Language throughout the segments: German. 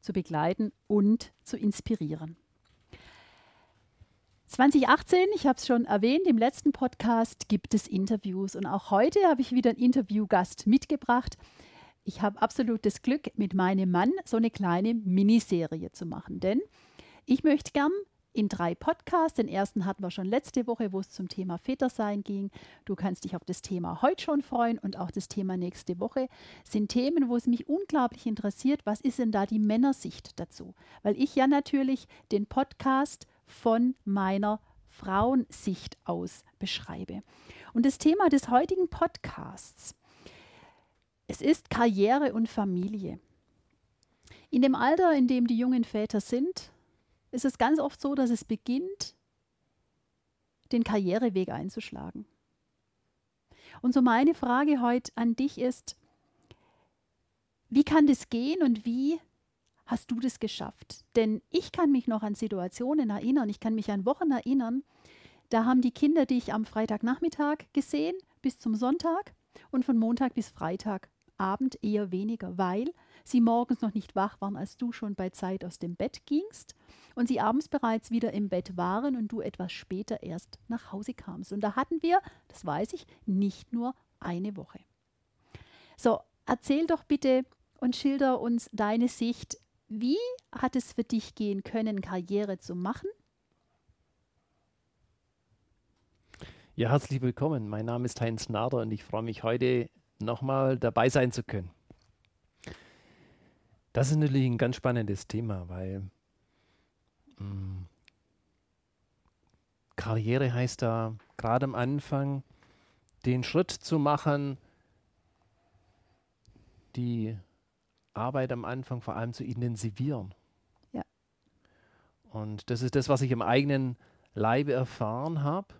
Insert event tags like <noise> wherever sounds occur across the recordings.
zu begleiten und zu inspirieren. 2018, ich habe es schon erwähnt, im letzten Podcast gibt es Interviews und auch heute habe ich wieder einen Interviewgast mitgebracht. Ich habe absolut das Glück, mit meinem Mann so eine kleine Miniserie zu machen, denn ich möchte gern in drei Podcasts. Den ersten hatten wir schon letzte Woche, wo es zum Thema Vätersein ging. Du kannst dich auf das Thema heute schon freuen und auch das Thema nächste Woche sind Themen, wo es mich unglaublich interessiert, was ist denn da die Männersicht dazu? Weil ich ja natürlich den Podcast von meiner Frauensicht aus beschreibe. Und das Thema des heutigen Podcasts, es ist Karriere und Familie. In dem Alter, in dem die jungen Väter sind, ist es ganz oft so, dass es beginnt, den Karriereweg einzuschlagen. Und so meine Frage heute an dich ist, wie kann das gehen und wie hast du das geschafft? Denn ich kann mich noch an Situationen erinnern, ich kann mich an Wochen erinnern, da haben die Kinder dich am Freitagnachmittag gesehen bis zum Sonntag und von Montag bis Freitagabend eher weniger, weil sie morgens noch nicht wach waren, als du schon bei Zeit aus dem Bett gingst und sie abends bereits wieder im Bett waren und du etwas später erst nach Hause kamst. Und da hatten wir, das weiß ich, nicht nur eine Woche. So, erzähl doch bitte und schilder uns deine Sicht. Wie hat es für dich gehen können, Karriere zu machen? Ja, herzlich willkommen. Mein Name ist Heinz Nader und ich freue mich heute nochmal dabei sein zu können. Das ist natürlich ein ganz spannendes Thema, weil mh, mm, Karriere heißt da gerade am Anfang, den Schritt zu machen, die Arbeit am Anfang vor allem zu intensivieren. Ja. Und das ist das, was ich im eigenen Leibe erfahren habe.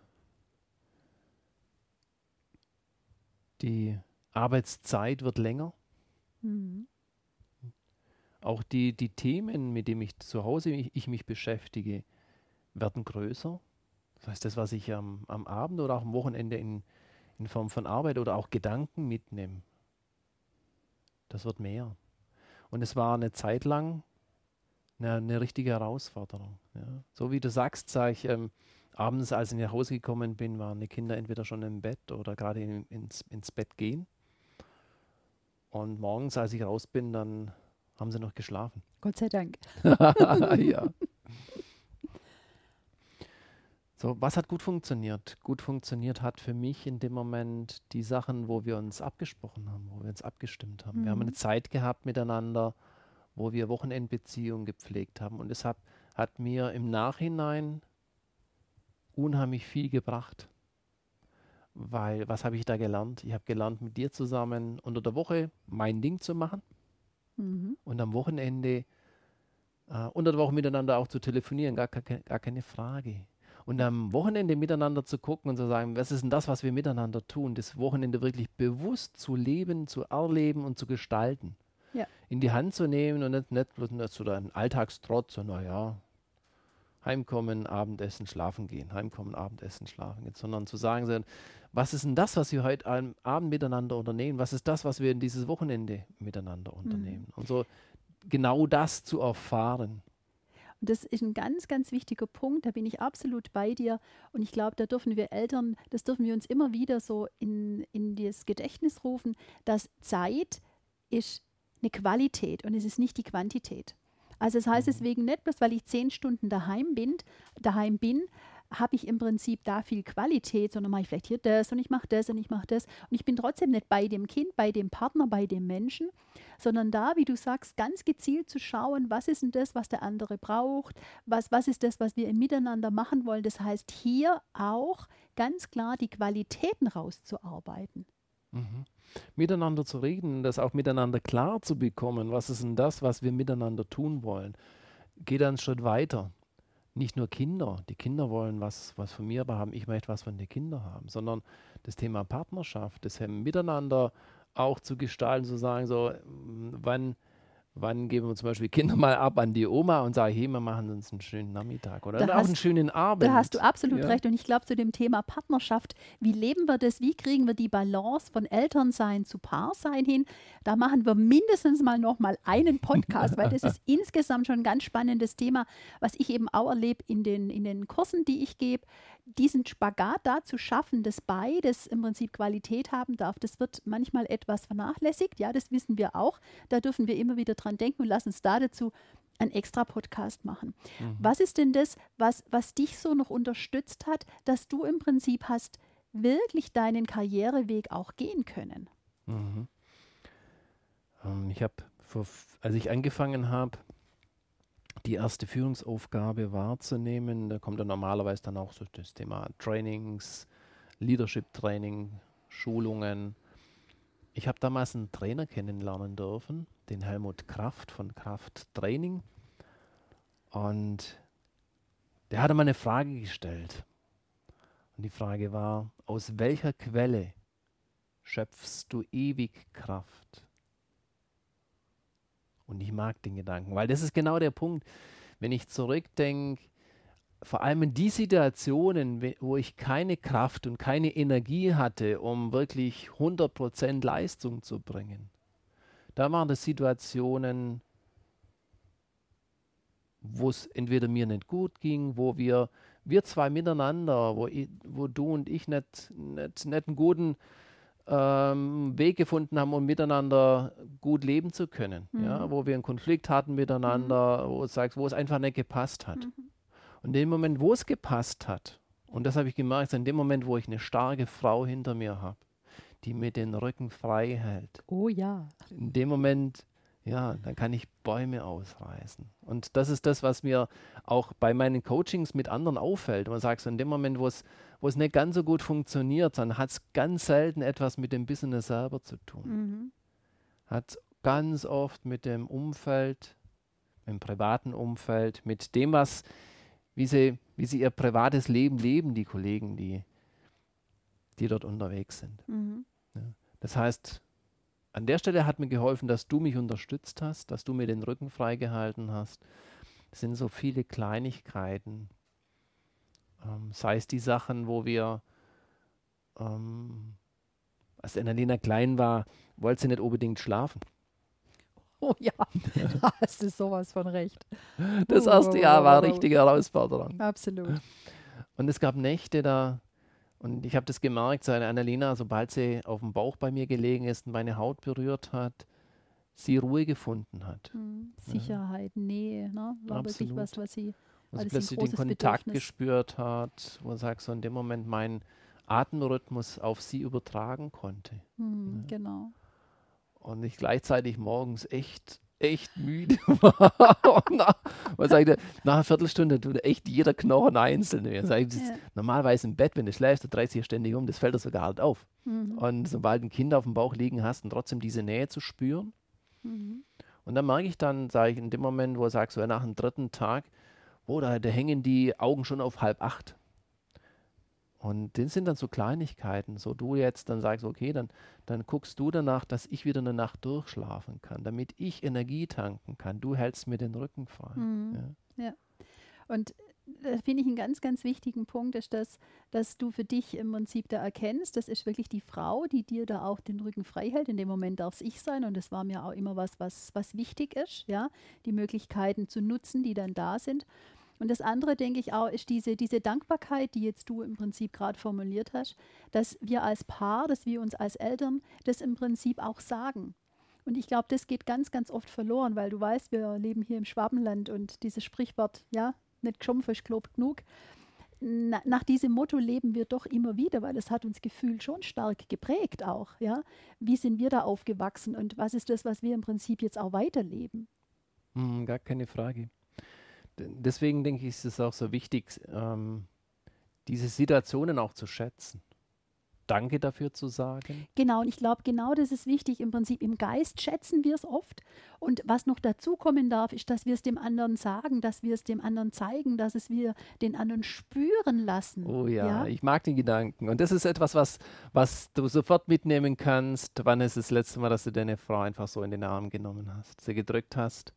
Die Arbeitszeit wird länger. Mhm auch die, die Themen, mit denen ich zu Hause ich, ich mich beschäftige, werden größer. Das heißt, das, was ich am, am Abend oder auch am Wochenende in, in Form von Arbeit oder auch Gedanken mitnehme, das wird mehr. Und es war eine Zeit lang eine, eine richtige Herausforderung. Ja. So wie du sagst, sage ich, ähm, abends, als ich nach Hause gekommen bin, waren die Kinder entweder schon im Bett oder gerade in, ins, ins Bett gehen. Und morgens, als ich raus bin, dann haben sie noch geschlafen. <laughs> Gott sei Dank. ja. So, was hat gut funktioniert? Gut funktioniert hat für mich in dem Moment die Sachen, wo wir uns abgesprochen haben, wo wir uns abgestimmt haben. Mhm. Wir haben eine mhm. Zeit gehabt miteinander, wo wir Wochenendbeziehungen gepflegt haben. Und es hat, hat mir im Nachhinein unheimlich viel gebracht. Weil, was habe ich da gelernt? Ich habe gelernt, mit dir zusammen unter der Woche mein Ding zu machen Mhm. Und am Wochenende äh, unter der Woche miteinander auch zu telefonieren, gar, gar, keine Frage. Und am Wochenende miteinander zu gucken und zu sagen, was ist denn das, was wir miteinander tun? Das Wochenende wirklich bewusst zu leben, zu erleben und zu gestalten. Ja. In die Hand zu nehmen und nicht, nicht bloß nicht so ein Alltagstrotz, so naja, heimkommen, Abendessen, schlafen gehen, heimkommen, Abendessen, schlafen gehen, sondern zu sagen, was ist denn das, was wir heute Abend miteinander unternehmen? Was ist das, was wir in dieses Wochenende miteinander unternehmen? Mhm. Und so genau das zu erfahren. Und das ist ein ganz, ganz wichtiger Punkt. Da bin ich absolut bei dir. Und ich glaube, da dürfen wir Eltern, das dürfen wir uns immer wieder so in, in das Gedächtnis rufen, dass Zeit ist eine Qualität und es ist nicht die Quantität. Also das heißt mhm. deswegen nicht bloß, weil ich zehn Stunden daheim bin, daheim bin, habe ich im Prinzip da viel Qualität, sondern mache ich vielleicht hier das und ich mache das und ich mache das. Und ich bin trotzdem nicht bei dem Kind, bei dem Partner, bei dem Menschen, sondern da, wie du sagst, ganz gezielt zu schauen, was ist denn das, was der andere braucht, was, was ist das, was wir im Miteinander machen wollen. Das heißt, hier auch ganz klar die Qualitäten rauszuarbeiten. Mhm. Miteinander zu reden, das auch miteinander klar zu bekommen, was ist denn das, was wir miteinander tun wollen, geht einen Schritt weiter. Nicht nur Kinder, die Kinder wollen was, was von mir haben, ich möchte was von den Kindern haben, sondern das Thema Partnerschaft, das Miteinander auch zu gestalten, zu sagen, so, wann, wann geben wir zum Beispiel Kinder mal ab an die Oma und sagen, hey, wir machen uns einen schönen Nachmittag oder da auch einen schönen Abend. Da hast du absolut ja. recht. Und ich glaube, zu dem Thema Partnerschaft, wie leben wir das, wie kriegen wir die Balance von Elternsein zu Paarsein hin, da machen wir mindestens mal noch mal einen Podcast, weil das <laughs> ist insgesamt schon ein ganz spannendes Thema, was ich eben auch erlebe in den, in den Kursen, die ich gebe diesen Spagat da zu schaffen, dass beides im Prinzip Qualität haben darf, das wird manchmal etwas vernachlässigt. Ja, das wissen wir auch. Da dürfen wir immer wieder dran denken und lassen uns da dazu einen extra Podcast machen. Mhm. Was ist denn das, was, was dich so noch unterstützt hat, dass du im Prinzip hast wirklich deinen Karriereweg auch gehen können? Mhm. Ähm, ich habe, als ich angefangen habe, die erste Führungsaufgabe wahrzunehmen. Da kommt dann normalerweise dann auch so das Thema Trainings, Leadership Training, Schulungen. Ich habe damals einen Trainer kennenlernen dürfen, den Helmut Kraft von Kraft Training. Und der hatte mal eine Frage gestellt. Und die Frage war, aus welcher Quelle schöpfst du ewig Kraft? Und ich mag den Gedanken, weil das ist genau der Punkt, wenn ich zurückdenke, vor allem in die Situationen, wo ich keine Kraft und keine Energie hatte, um wirklich 100% Leistung zu bringen. Da waren das Situationen, wo es entweder mir nicht gut ging, wo wir, wir zwei miteinander, wo, ich, wo du und ich nicht, nicht, nicht einen guten ähm, Weg gefunden haben, um miteinander gut leben zu können. Mhm. Ja, wo wir einen Konflikt hatten miteinander, mhm. wo, es wo es einfach nicht gepasst hat. Mhm. Und in dem Moment, wo es gepasst hat, und das habe ich gemerkt, in dem Moment, wo ich eine starke Frau hinter mir habe, die mir den Rücken frei hält. Oh ja. In dem Moment ja, dann kann ich Bäume ausreißen. Und das ist das, was mir auch bei meinen Coachings mit anderen auffällt. Man sagt so, in dem Moment, wo es, wo es nicht ganz so gut funktioniert, dann hat es ganz selten etwas mit dem Business selber zu tun. Mhm. Hat ganz oft mit dem Umfeld, mit dem privaten Umfeld, mit dem, was, wie sie, wie sie ihr privates Leben leben, die Kollegen, die, die dort unterwegs sind. Mhm. Das heißt, an der Stelle hat mir geholfen, dass du mich unterstützt hast, dass du mir den Rücken freigehalten hast. Es sind so viele Kleinigkeiten. Ähm, sei es die Sachen, wo wir, ähm, als Annalena klein war, wollte sie nicht unbedingt schlafen. Oh ja, da hast du sowas von recht. Das erste Jahr war eine richtige Herausforderung. Absolut. Und es gab Nächte, da und ich habe das gemerkt, seine Annalena, sobald sie auf dem Bauch bei mir gelegen ist und meine Haut berührt hat, sie Ruhe gefunden hat. Mhm. Sicherheit, ja. Nähe, ne? war Absolut. wirklich was, was sie also plötzlich den Kontakt Bedürfnis. gespürt hat, wo sagt so in dem Moment mein Atemrhythmus auf sie übertragen konnte. Mhm, ja. Genau. Und ich gleichzeitig morgens echt echt müde <laughs> war. nach, was sagt nach einer Viertelstunde tut echt jeder Knochen einzeln. Ja. ja. Normalerweise im Bett, wenn du schläfst, du drehst dich ständig um, das fällt dir sogar halt auf. Mhm. Und sobald ein Kind auf dem Bauch liegen hast und trotzdem diese Nähe zu spüren. Mhm. Und dann merke ich dann, sage ich, in dem Moment, wo er sagt, so nach dem dritten Tag, oh, da, da hängen die Augen schon auf halb acht. Und das sind dann so Kleinigkeiten. So du jetzt dann sagst, okay, dann, dann guckst du danach, dass ich wieder eine Nacht durchschlafen kann, damit ich Energie tanken kann. Du hältst mir den Rücken frei. Mhm. Ja. ja. Und da finde ich einen ganz, ganz wichtigen Punkt, ist das, dass du für dich im Prinzip da erkennst, das ist wirklich die Frau, die dir da auch den Rücken frei hält. In dem Moment darf es ich sein und das war mir auch immer was, was, was wichtig ist, ja, die Möglichkeiten zu nutzen, die dann da sind. Und das andere, denke ich auch, ist diese, diese Dankbarkeit, die jetzt du im Prinzip gerade formuliert hast, dass wir als Paar, dass wir uns als Eltern das im Prinzip auch sagen. Und ich glaube, das geht ganz, ganz oft verloren, weil du weißt, wir leben hier im Schwabenland und dieses Sprichwort, ja, nicht geschumpft ist Glob genug. Na, nach diesem Motto leben wir doch immer wieder, weil es hat uns gefühlt schon stark geprägt auch. Ja? Wie sind wir da aufgewachsen und was ist das, was wir im Prinzip jetzt auch weiterleben? Hm, gar keine Frage deswegen denke ich, ist es auch so wichtig, ähm, diese Situationen auch zu schätzen. Danke dafür zu sagen. Genau, und ich glaube, genau das ist wichtig. Im Prinzip im Geist schätzen wir es oft. Und was noch dazu kommen darf, ist, dass wir es dem anderen sagen, dass wir es dem anderen zeigen, dass es wir den anderen spüren lassen. Oh ja, ja, ich mag den Gedanken. Und das ist etwas, was, was du sofort mitnehmen kannst. Wann ist das letzte Mal, dass du deine Frau einfach so in den Arm genommen hast, sie gedrückt hast?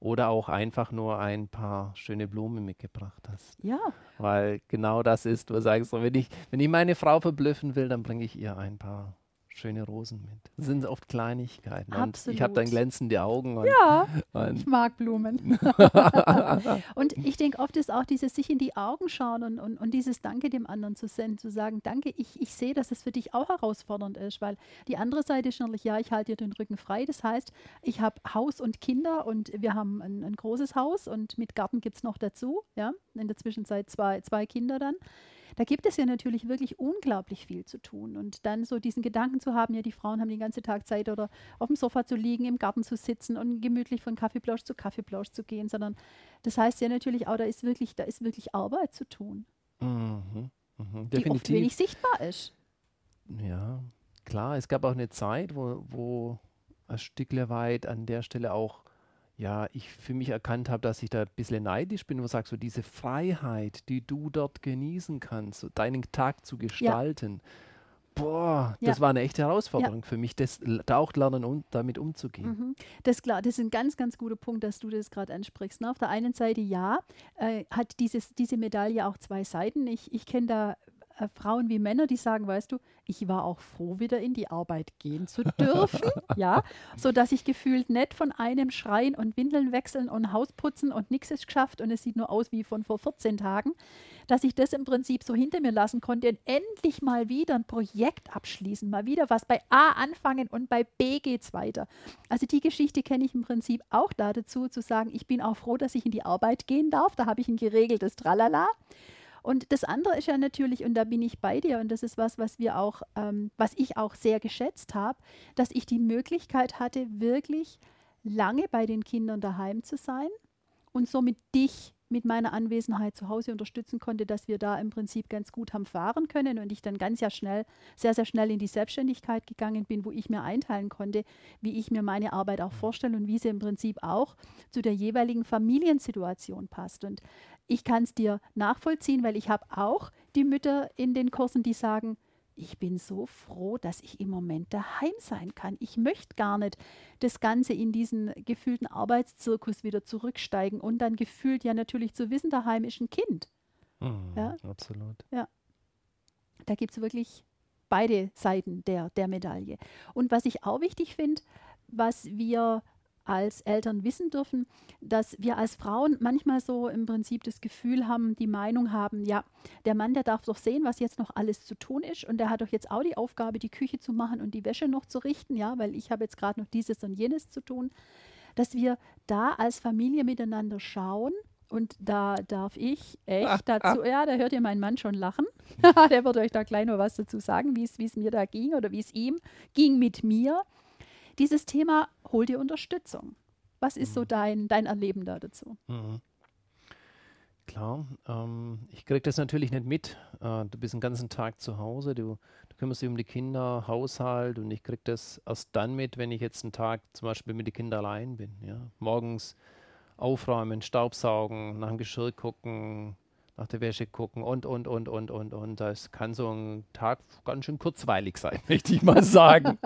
Oder auch einfach nur ein paar schöne Blumen mitgebracht hast. Ja. Weil genau das ist, du sagst, wenn ich, wenn ich meine Frau verblüffen will, dann bringe ich ihr ein paar schöne Rosen mit. Das sind oft Kleinigkeiten. Absolut. Und ich habe dann glänzende Augen. Und, ja, und ich mag Blumen. <laughs> und ich denke, oft ist auch dieses sich in die Augen schauen und, und, und dieses Danke dem anderen zu senden, zu sagen, danke, ich, ich sehe, dass es für dich auch herausfordernd ist, weil die andere Seite ist natürlich, ja, ich halte dir den Rücken frei. Das heißt, ich habe Haus und Kinder und wir haben ein, ein großes Haus und mit Garten gibt es noch dazu, ja, in der Zwischenzeit zwei, zwei Kinder dann da gibt es ja natürlich wirklich unglaublich viel zu tun. Und dann so diesen Gedanken zu haben, ja, die Frauen haben den ganzen Tag Zeit oder auf dem Sofa zu liegen, im Garten zu sitzen und gemütlich von Kaffeeplausch zu Kaffeeplausch zu gehen, sondern das heißt ja natürlich auch, da ist wirklich, da ist wirklich Arbeit zu tun. Mhm, mh, die oft wenig sichtbar ist. Ja, klar, es gab auch eine Zeit, wo, wo ein Stückle weit an der Stelle auch ja, ich für mich erkannt habe, dass ich da ein bisschen neidisch bin, wo ich sage, so diese Freiheit, die du dort genießen kannst, so deinen Tag zu gestalten. Ja. Boah, das ja. war eine echte Herausforderung ja. für mich, das da auch lernen, um, damit umzugehen. Mhm. Das ist klar, das ist ein ganz, ganz guter Punkt, dass du das gerade ansprichst. Ne? Auf der einen Seite ja, äh, hat dieses, diese Medaille auch zwei Seiten. Ich, ich kenne da äh, Frauen wie Männer, die sagen, weißt du, ich war auch froh, wieder in die Arbeit gehen zu dürfen, <laughs> ja, so dass ich gefühlt nicht von einem Schreien und Windeln wechseln und Haus putzen und nichts ist geschafft und es sieht nur aus wie von vor 14 Tagen, dass ich das im Prinzip so hinter mir lassen konnte und endlich mal wieder ein Projekt abschließen, mal wieder was bei A anfangen und bei B geht's weiter. Also die Geschichte kenne ich im Prinzip auch da dazu, zu sagen, ich bin auch froh, dass ich in die Arbeit gehen darf, da habe ich ein geregeltes Tralala. Und das andere ist ja natürlich, und da bin ich bei dir, und das ist was, was wir auch, ähm, was ich auch sehr geschätzt habe, dass ich die Möglichkeit hatte, wirklich lange bei den Kindern daheim zu sein und somit dich mit meiner Anwesenheit zu Hause unterstützen konnte, dass wir da im Prinzip ganz gut haben fahren können und ich dann ganz sehr schnell, sehr, sehr schnell in die Selbstständigkeit gegangen bin, wo ich mir einteilen konnte, wie ich mir meine Arbeit auch vorstelle und wie sie im Prinzip auch zu der jeweiligen Familiensituation passt. Und ich kann es dir nachvollziehen, weil ich habe auch die Mütter in den Kursen, die sagen, ich bin so froh, dass ich im Moment daheim sein kann. Ich möchte gar nicht das Ganze in diesen gefühlten Arbeitszirkus wieder zurücksteigen und dann gefühlt ja natürlich zu wissen, daheim ist ein Kind. Mhm, ja? Absolut. Ja. Da gibt es wirklich beide Seiten der, der Medaille. Und was ich auch wichtig finde, was wir als Eltern wissen dürfen, dass wir als Frauen manchmal so im Prinzip das Gefühl haben, die Meinung haben, ja, der Mann, der darf doch sehen, was jetzt noch alles zu tun ist und der hat doch jetzt auch die Aufgabe, die Küche zu machen und die Wäsche noch zu richten, ja, weil ich habe jetzt gerade noch dieses und jenes zu tun, dass wir da als Familie miteinander schauen, und da darf ich echt dazu, ja, da hört ihr meinen Mann schon lachen. <laughs> der wird euch da gleich noch was dazu sagen, wie es mir da ging oder wie es ihm ging mit mir dieses Thema, hol dir Unterstützung. Was ist so mhm. dein, dein Erleben da dazu? Mhm. Klar, ähm, ich kriege das natürlich nicht mit. Äh, du bist den ganzen Tag zu Hause, du, du kümmerst dich um die Kinder, Haushalt und ich kriege das erst dann mit, wenn ich jetzt einen Tag zum Beispiel mit den Kindern allein bin. Ja? Morgens aufräumen, Staubsaugen, nach dem Geschirr gucken, nach der Wäsche gucken und, und, und, und, und, und. Das kann so ein Tag ganz schön kurzweilig sein, <laughs> möchte ich mal sagen.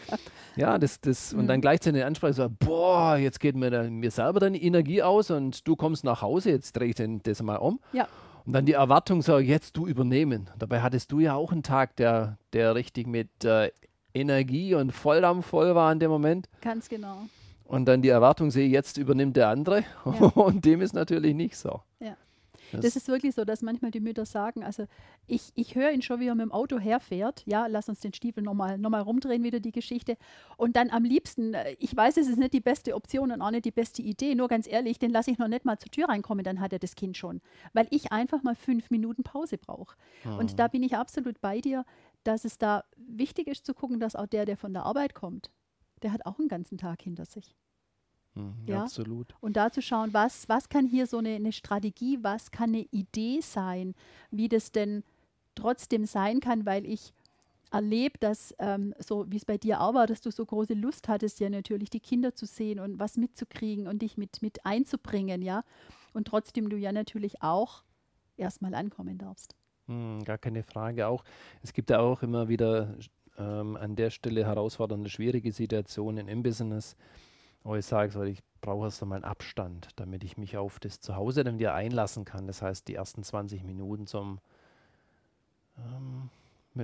<laughs> ja, das, das, und dann mhm. gleichzeitig den Ansprache so, boah, jetzt geht mir, dann, mir selber dann die Energie aus und du kommst nach Hause, jetzt drehe ich den, das mal um. Ja. Und dann die Erwartung so, jetzt du übernehmen. Dabei hattest du ja auch einen Tag, der, der richtig mit äh, Energie und Volldampf voll war in dem Moment. Ganz genau. Und dann die Erwartung sehe, jetzt übernimmt der andere. Ja. <laughs> Und dem ist natürlich nicht so. Ja. Das, das, ist wirklich so, dass manchmal die Mütter sagen, also ich, ich höre ihn schon, wie er mit dem Auto herfährt. Ja, lass uns den Stiefel nochmal noch mal rumdrehen, wieder die Geschichte. Und dann am liebsten, äh, ich weiß, es ist nicht die beste Option und auch nicht die beste Idee, nur ganz ehrlich, den lasse ich noch nicht mal zur Tür reinkommen, dann hat er das Kind schon. Weil ich einfach mal fünf Minuten Pause brauche. Mhm. Und da bin ich absolut bei dir, dass es da wichtig ist zu gucken, dass auch der, der von der Arbeit kommt, der hat auch einen ganzen Tag hinter sich. Mhm, ja, absolut. Und da zu schauen, was, was kann hier so eine, eine Strategie, was kann eine Idee sein, wie das denn trotzdem sein kann, weil ich erlebt, dass ähm, so wie es bei dir auch war, dass du so große Lust hattest, ja natürlich die Kinder zu sehen und was mitzukriegen und dich mit, mit einzubringen, ja. Und trotzdem du ja natürlich auch erstmal ankommen darfst. Hm, gar keine Frage. Auch es gibt ja auch immer wieder ähm, an der Stelle herausfordernde, schwierige Situationen im Business, wo ich sage, so, ich brauche erst einmal einen Abstand, damit ich mich auf das Zuhause dann wieder einlassen kann. Das heißt, die ersten 20 Minuten zum ähm,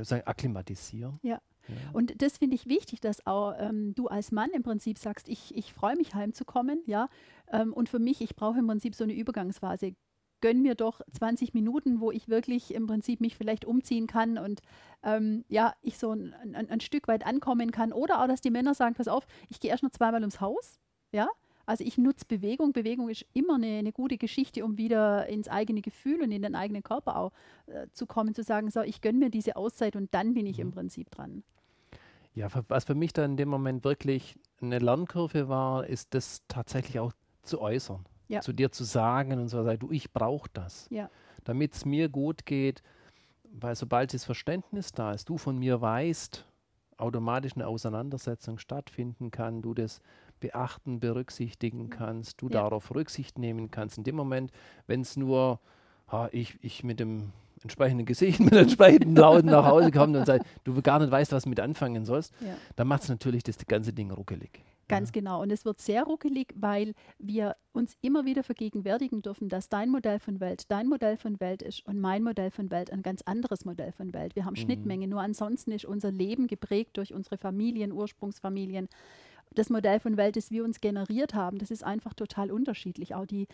sagen, akklimatisieren. Ja. ja. Und das finde ich wichtig, dass auch ähm, du als Mann im Prinzip sagst, ich, ich freue mich heimzukommen, ja. Ähm, und für mich, ich brauche im Prinzip so eine Übergangsphase. Gönn mir doch 20 Minuten, wo ich wirklich im Prinzip mich vielleicht umziehen kann und ähm, ja, ich so ein, ein, ein Stück weit ankommen kann. Oder auch, dass die Männer sagen, pass auf, ich gehe erst noch zweimal ums Haus, ja, also ich nutze Bewegung. Bewegung ist immer eine, eine, gute Geschichte, um wieder ins eigene Gefühl und in den eigenen Körper auch äh, zu kommen, zu sagen, so, ich gönne mir diese Auszeit und dann bin ich mhm. im Prinzip dran. Ja, was für mich da in dem Moment wirklich eine Lernkurve war, ist das tatsächlich auch zu äußern. Ja. Zu dir zu sagen und so, du, ich brauche das. Ja. Damit es mir gut geht, weil sobald das Verständnis da ist, du von mir weißt, automatisch eine Auseinandersetzung stattfinden kann, du das beachten, berücksichtigen kannst, du ja. darauf Rücksicht nehmen kannst. In dem Moment, wenn es nur ha, ich, ich mit dem entsprechenden Gesicht, <laughs> mit entsprechenden Lauten nach Hause komme und sage, du gar nicht weißt, was du mit anfangen sollst, ja. dann macht es natürlich das ganze Ding ruckelig. Ganz genau. Und es wird sehr ruckelig, weil wir uns immer wieder vergegenwärtigen dürfen, dass dein Modell von Welt dein Modell von Welt ist und mein Modell von Welt ein ganz anderes Modell von Welt. Wir haben mhm. Schnittmenge, nur ansonsten ist unser Leben geprägt durch unsere Familien, Ursprungsfamilien, das Modell von Welt, das wir uns generiert haben, das ist einfach total unterschiedlich. Auch die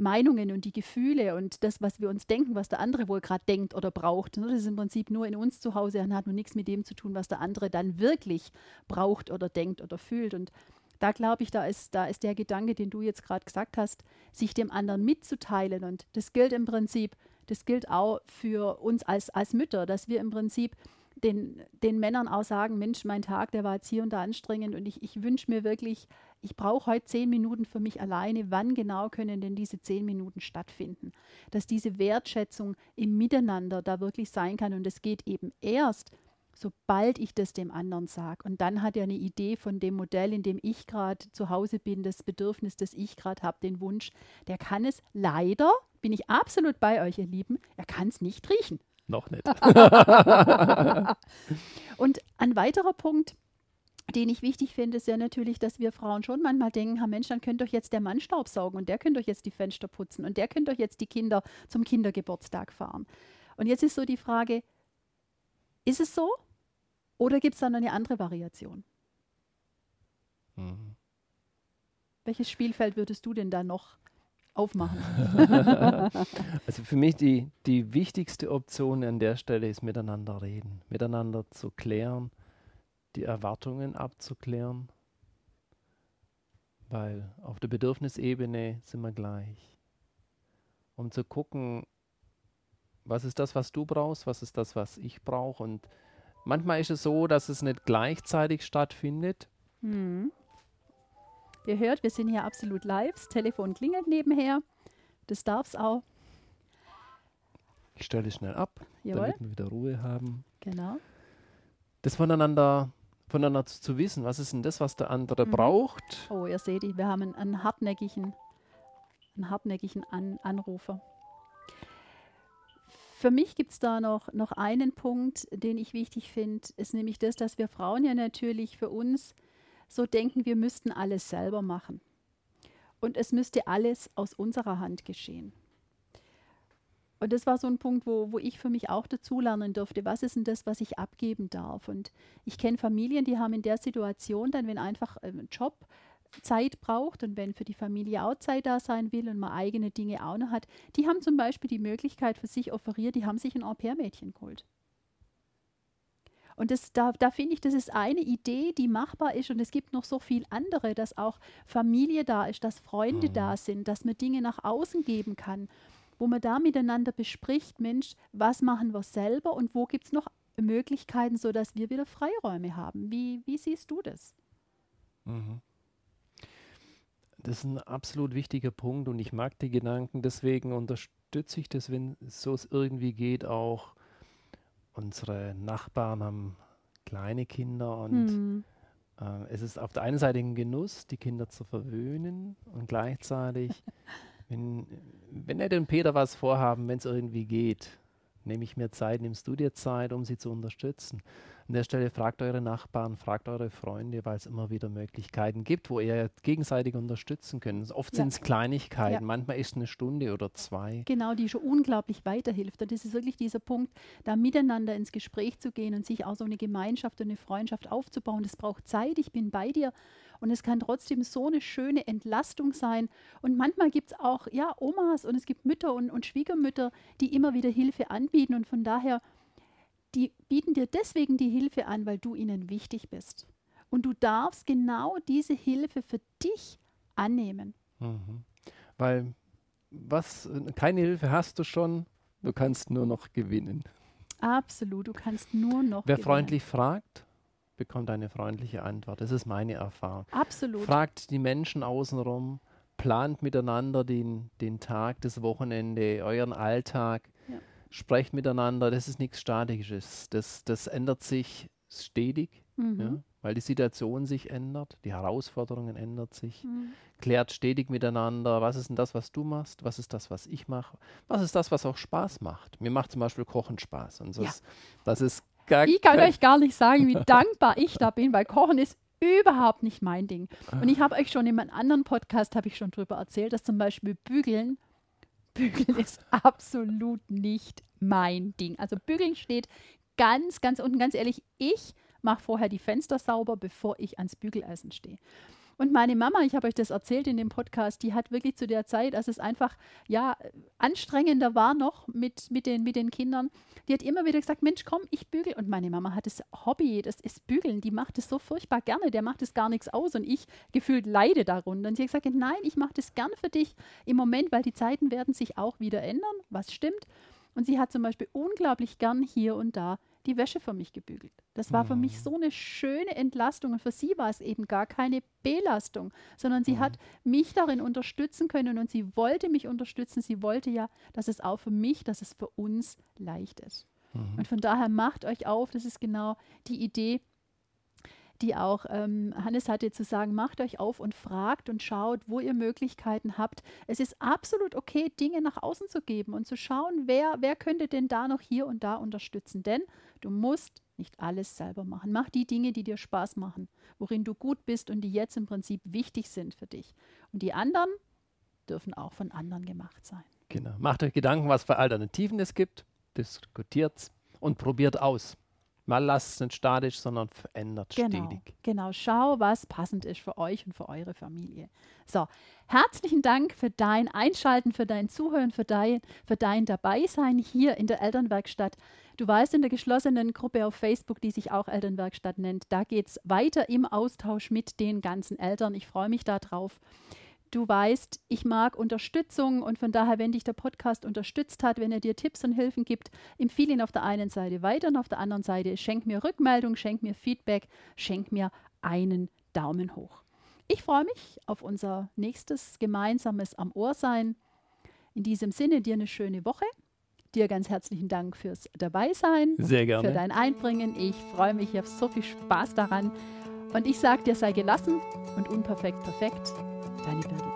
Meinungen und die Gefühle und das, was wir uns denken, was der andere wohl gerade denkt oder braucht. Ne, das ist im Prinzip nur in uns zu Hause und hat nur nichts mit dem zu tun, was der andere dann wirklich braucht oder denkt oder fühlt. Und da glaube ich, da ist, da ist der Gedanke, den du jetzt gerade gesagt hast, sich dem anderen mitzuteilen. Und das gilt im Prinzip, das gilt auch für uns als, als Mütter, dass wir im Prinzip den, den Männern auch sagen, Mensch, mein Tag, der war jetzt hier und da anstrengend und ich, ich wünsche mir wirklich, ich brauche heute zehn Minuten für mich alleine. Wann genau können denn diese zehn Minuten stattfinden? Dass diese Wertschätzung im Miteinander da wirklich sein kann und es geht eben erst, sobald ich das dem anderen sage. Und dann hat er eine Idee von dem Modell, in dem ich gerade zu Hause bin, das Bedürfnis, das ich gerade habe, den Wunsch, der kann es leider, bin ich absolut bei euch, ihr Lieben, er kann es nicht riechen. Noch nicht. <laughs> und ein weiterer Punkt, den ich wichtig finde, ist ja natürlich, dass wir Frauen schon manchmal denken, Mensch, dann könnt euch jetzt der Mann staubsaugen und der könnt euch jetzt die Fenster putzen und der könnt euch jetzt die Kinder zum Kindergeburtstag fahren. Und jetzt ist so die Frage, ist es so oder gibt es dann eine andere Variation? Mhm. Welches Spielfeld würdest du denn da noch aufmachen. <laughs> also für mich die, die wichtigste Option an der Stelle ist miteinander reden, miteinander zu klären, die Erwartungen abzuklären, weil auf der Bedürfnisebene sind wir gleich. Um zu gucken, was ist das, was du brauchst, was ist das, was ich brauche. Und manchmal ist es so, dass es nicht gleichzeitig stattfindet. Mhm. Ihr hört, wir sind hier absolut live. Das Telefon klingelt nebenher. Das darf es auch. Ich stelle es schnell ab, Jawohl. damit wir wieder Ruhe haben. Genau. Das voneinander, voneinander zu, wissen, was ist denn das, was der andere mhm. braucht. Oh, ihr seht, wir haben einen, einen hartnäckigen, einen hartnäckigen An Anrufer. Für mich gibt es da noch, noch einen Punkt, den ich wichtig finde, ist nämlich das, dass wir Frauen ja natürlich für uns so denken, wir müssten alles selber machen. Und es müsste alles aus unserer Hand geschehen. Und das war so ein Punkt, wo, wo ich für mich auch dazulernen durfte. Was ist denn das, was ich abgeben darf? Und ich kenne Familien, die haben in der Situation dann, wenn einfach ein Job Zeit braucht und wenn für die Familie auch Zeit da sein will und man eigene Dinge auch noch hat, die haben zum Beispiel die Möglichkeit für sich offeriert, die haben sich ein Au-pair-Mädchen geholt. Und das, da, da finde ich, das ist eine Idee, die machbar ist. Und es gibt noch so viel andere, dass auch Familie da ist, dass Freunde mhm. da sind, dass man Dinge nach außen geben kann, wo man da miteinander bespricht, Mensch, was machen wir selber und wo gibt es noch Möglichkeiten, sodass wir wieder Freiräume haben. Wie, wie siehst du das? Mhm. Das ist ein absolut wichtiger Punkt und ich mag die Gedanken, deswegen unterstütze ich das, wenn es so irgendwie geht, auch unsere Nachbarn haben kleine Kinder und Hm. äh, es ist auf der einen Seite ein Genuss, die Kinder zu verwöhnen und gleichzeitig, <laughs> wenn, wenn Ed und Peter was vorhaben, wenn es irgendwie geht, nehme ich mir Zeit, nimmst du dir Zeit, um sie zu unterstützen. An der Stelle fragt eure Nachbarn, fragt eure Freunde, weil es immer wieder Möglichkeiten gibt, wo ihr gegenseitig unterstützen könnt. Oft Ja. sind es Kleinigkeiten, Ja. manchmal ist es eine Stunde oder zwei. Genau, die schon unglaublich weiterhilft. Und das ist wirklich dieser Punkt, da miteinander ins Gespräch zu gehen und sich auch so eine Gemeinschaft und eine Freundschaft aufzubauen. Das braucht Zeit, ich bin bei dir. Und es kann trotzdem so eine schöne Entlastung sein. Und manchmal gibt es auch ja, Omas und es gibt Mütter und, und Schwiegermütter, die immer wieder Hilfe anbieten. Und von daher, die bieten dir deswegen die Hilfe an, weil du ihnen wichtig bist. Und du darfst genau diese Hilfe für dich annehmen. Mhm. Weil was, keine Hilfe hast du schon, du kannst nur noch gewinnen. Absolut, du kannst nur noch. Wer gewinnen. freundlich fragt, bekommt eine freundliche Antwort. Das ist meine Erfahrung. Absolut. Fragt die Menschen außenrum, plant miteinander den, den Tag, das Wochenende, euren Alltag. Sprecht miteinander. Das ist nichts Statisches. Das, das ändert sich stetig, Mhm. ja, weil die Situation sich ändert, die Herausforderungen ändern sich. Mhm. Klärt stetig miteinander, was ist denn das, was du machst, was ist das, was ich mache, was ist das, was auch Spaß macht. Mir macht zum Beispiel Kochen Spaß und das, Ja. ist, das ist gar Ich kann euch gar nicht sagen, wie dankbar ich da bin, weil Kochen ist überhaupt nicht mein Ding. Und ich habe euch schon in meinem anderen Podcast habe ich schon darüber erzählt, dass zum Beispiel Bügeln, Bügeln ist absolut nicht mein Ding. Also Bügeln steht ganz, ganz unten, ganz ehrlich, ich mache vorher die Fenster sauber, bevor ich ans Bügeleisen stehe. Und meine Mama, ich habe euch das erzählt in dem Podcast, die hat wirklich zu der Zeit, als es einfach ja anstrengender war noch mit, mit, den, mit den Kindern, die hat immer wieder gesagt, Mensch, komm, ich bügel. Und meine Mama hat das Hobby, das ist Bügeln, die macht es so furchtbar gerne, der macht es gar nichts aus und ich gefühlt leide darunter. Und sie hat gesagt, nein, ich mache das gern für dich im Moment, weil die Zeiten werden sich auch wieder ändern, was stimmt. Und sie hat zum Beispiel unglaublich gern hier und da die Wäsche für mich gebügelt. Das war für mich so eine schöne Entlastung und für sie war es eben gar keine Belastung, sondern sie hat mich darin unterstützen können und sie wollte mich unterstützen. Sie wollte ja, dass es auch für mich, dass es für uns leicht ist. Und von daher macht euch auf, das ist genau die Idee, die auch ähm, Hannes hatte zu sagen, macht euch auf und fragt und schaut, wo ihr Möglichkeiten habt. Es ist absolut okay, Dinge nach außen zu geben und zu schauen, wer, wer könnte denn da noch hier und da unterstützen. Denn du musst nicht alles selber machen. Mach die Dinge, die dir Spaß machen, worin du gut bist und die jetzt im Prinzip wichtig sind für dich. Und die anderen dürfen auch von anderen gemacht sein. Genau. Macht euch Gedanken, was für Alternativen es gibt, diskutiert und probiert aus. Mal lasst es nicht statisch, sondern verändert Genau, stetig. genau. Schau, was passend ist für euch und für eure Familie. So, herzlichen Dank für dein Einschalten, für dein Zuhören, für dein, für dein Dabeisein hier in der Elternwerkstatt. Du weißt, in der geschlossenen Gruppe auf Facebook, die sich auch Elternwerkstatt nennt, da geht es weiter im Austausch mit den ganzen Eltern. Ich freue mich darauf. Du weißt, ich mag Unterstützung und von daher, wenn dich der Podcast unterstützt hat, wenn er dir Tipps und Hilfen gibt, empfehle ihn auf der einen Seite weiter und auf der anderen Seite schenk mir Rückmeldung, schenk mir Feedback, schenk mir einen Daumen hoch. Ich freue mich auf unser nächstes gemeinsames Am Ohr sein. In diesem Sinne, dir eine schöne Woche. Dir ganz herzlichen Dank fürs Dabeisein, Sehr für gerne. dein Einbringen. Ich freue mich, ich habe so viel Spaß daran. Und ich sage dir, sei gelassen und unperfekt perfekt. Deine Birte.